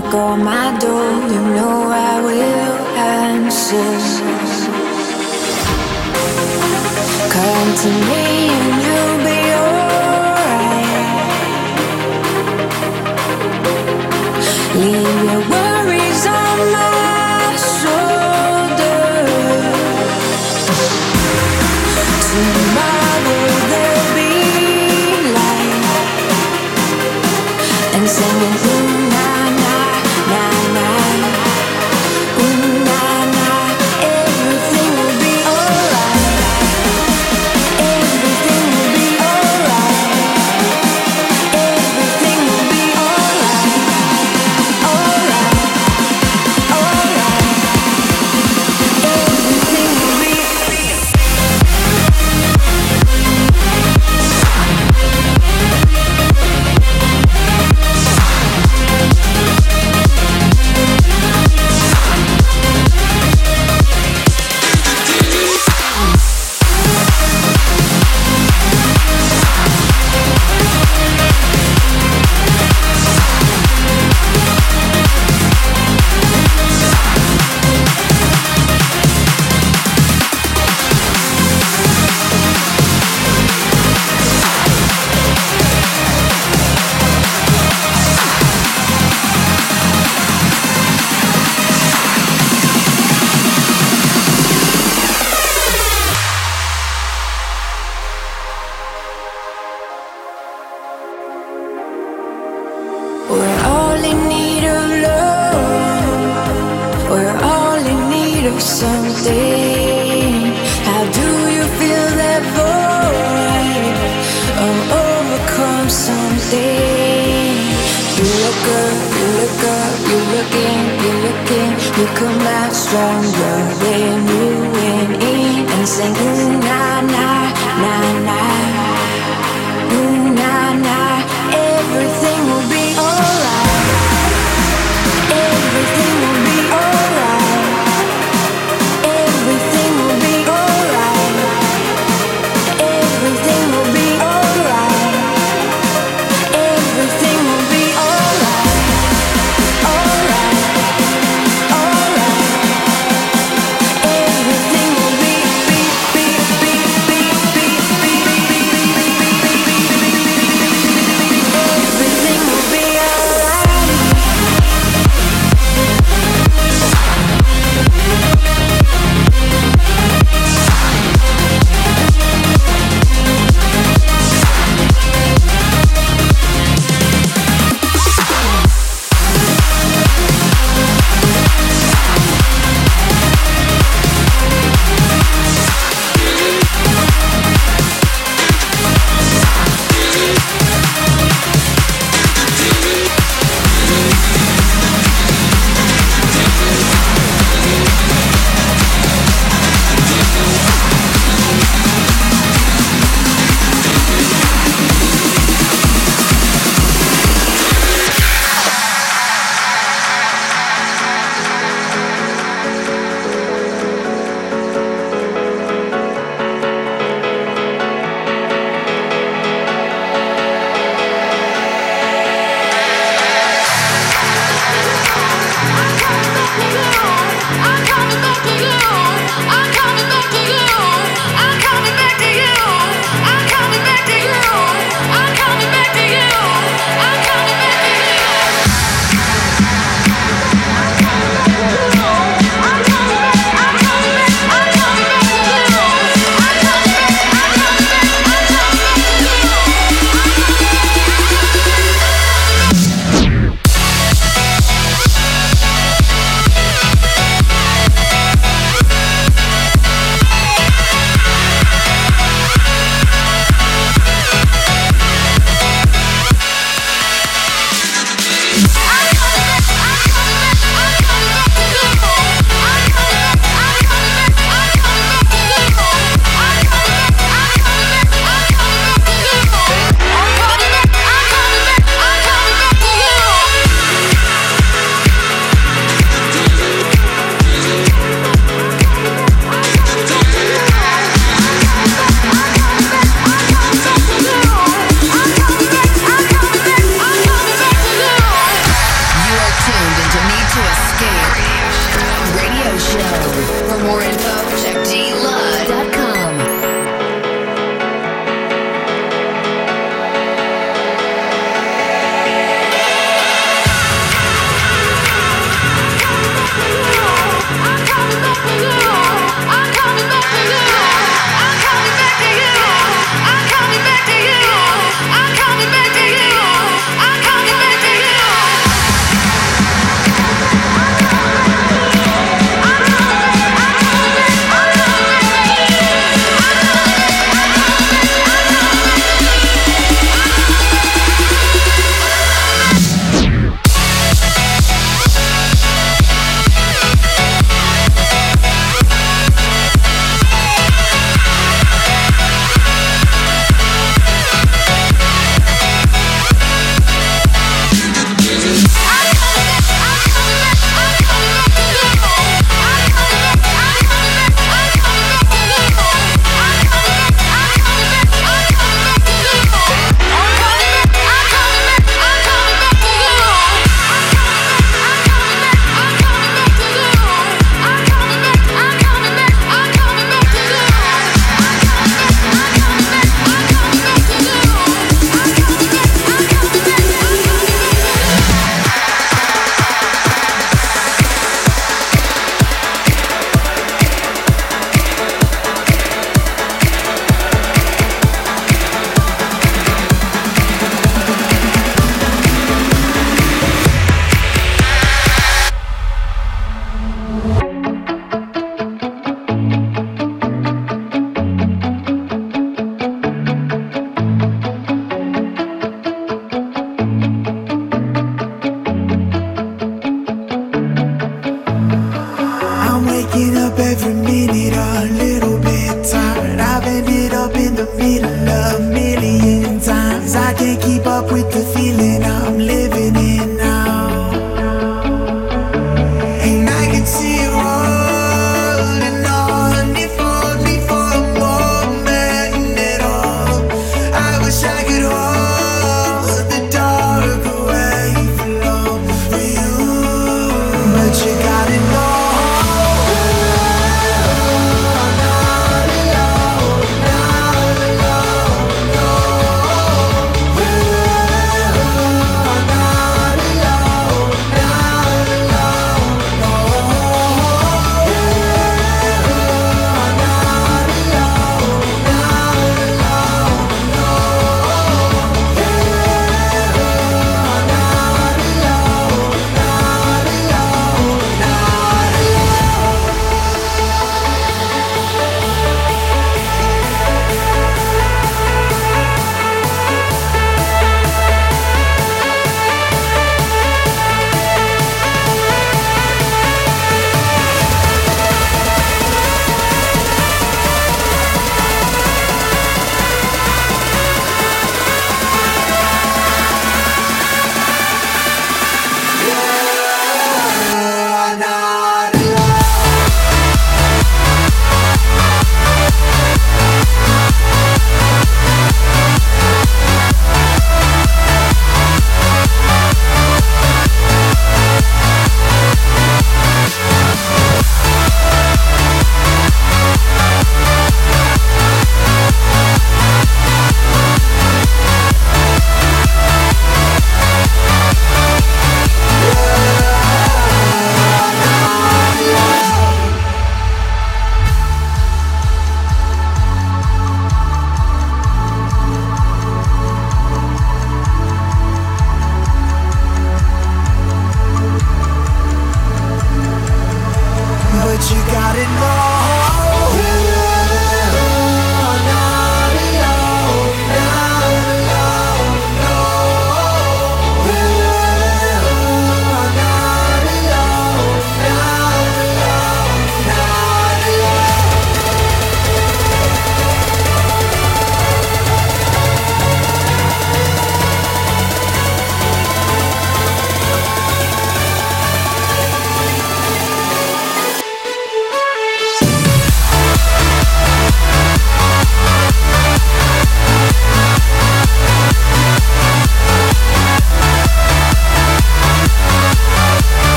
knock on my door, you know I will answer. Come to me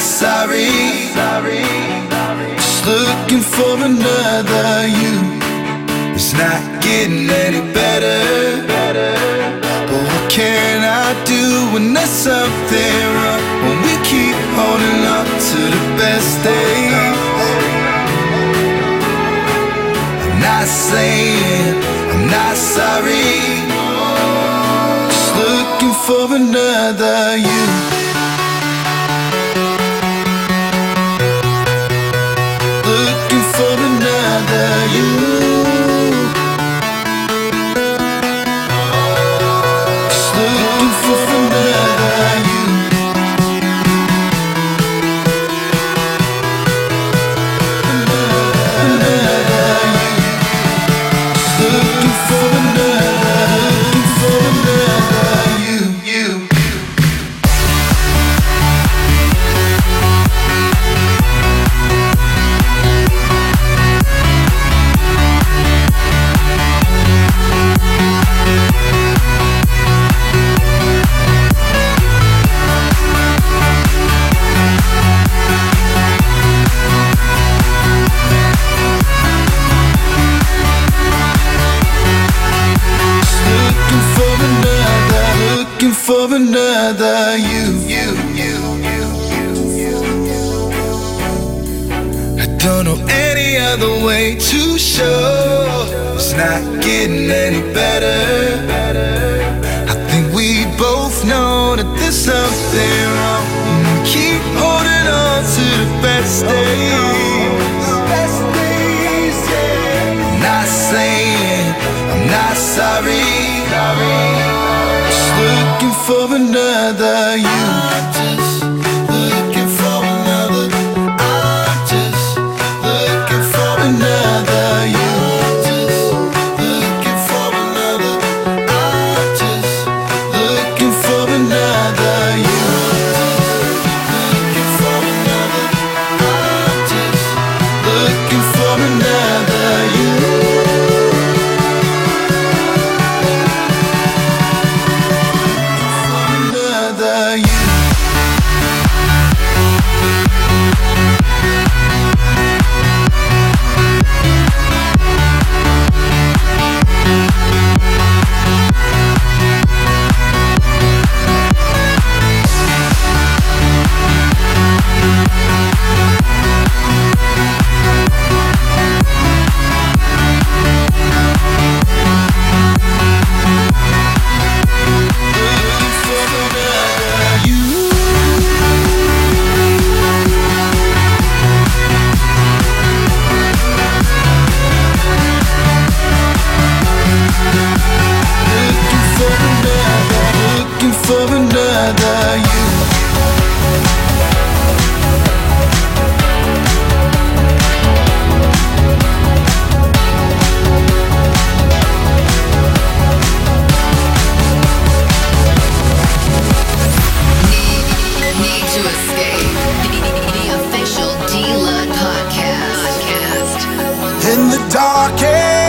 sorry. Just looking for another you. It's not getting any better. But what can I do when there's something wrong? When we keep holding up to the best days. I'm not saying I'm not sorry. Just looking for another you. Getting any better. I think we both know that there's something wrong. Keep holding on to the best days. I'm not saying I'm not sorry. Just looking for another you. Darkest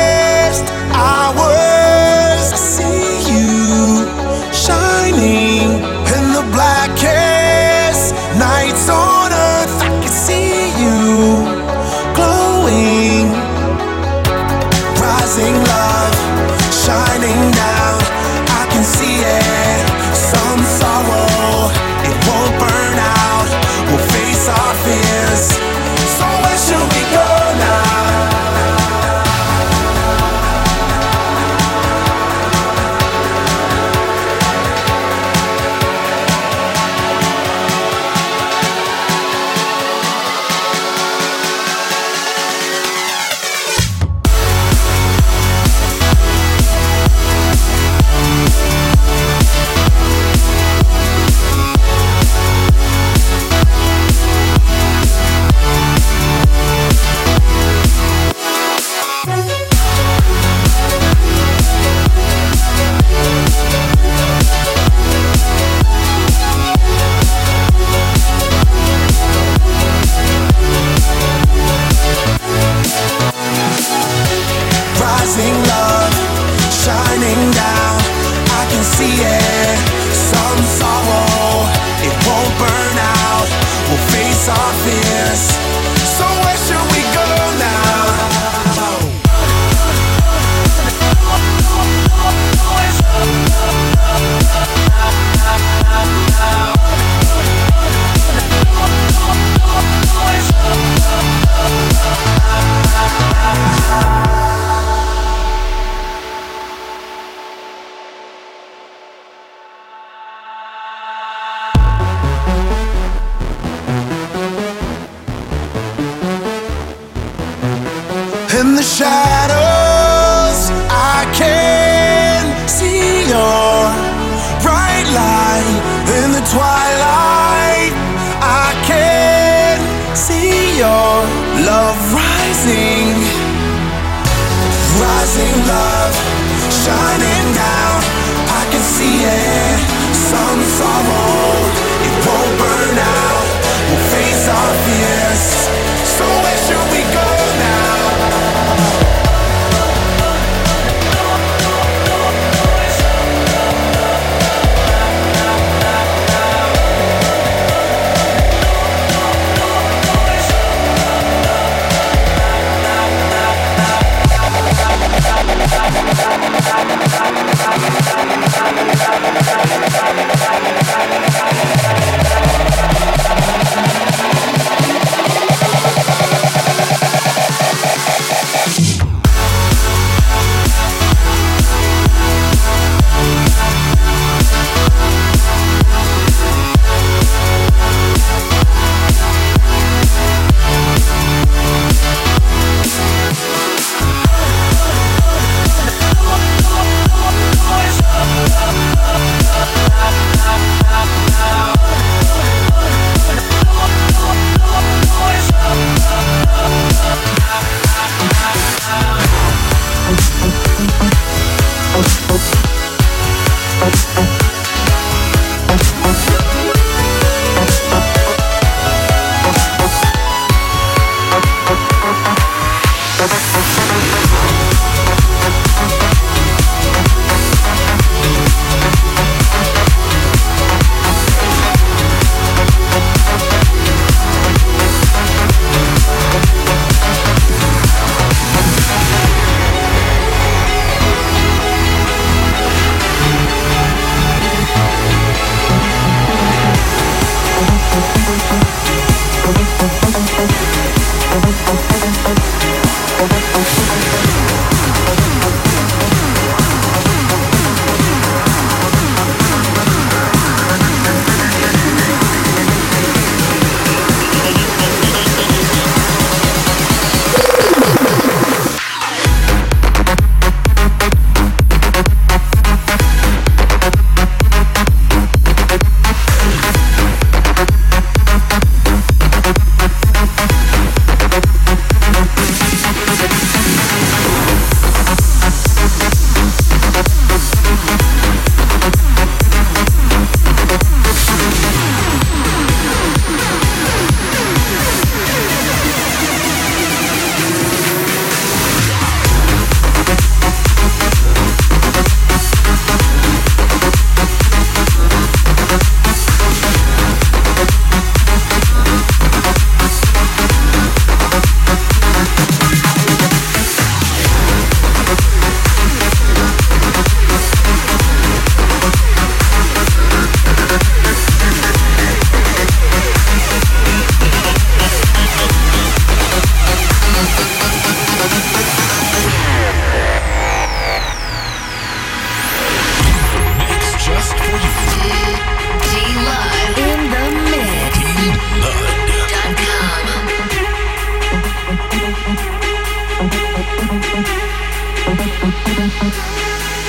in the shadows, I can see your bright light in the twilight.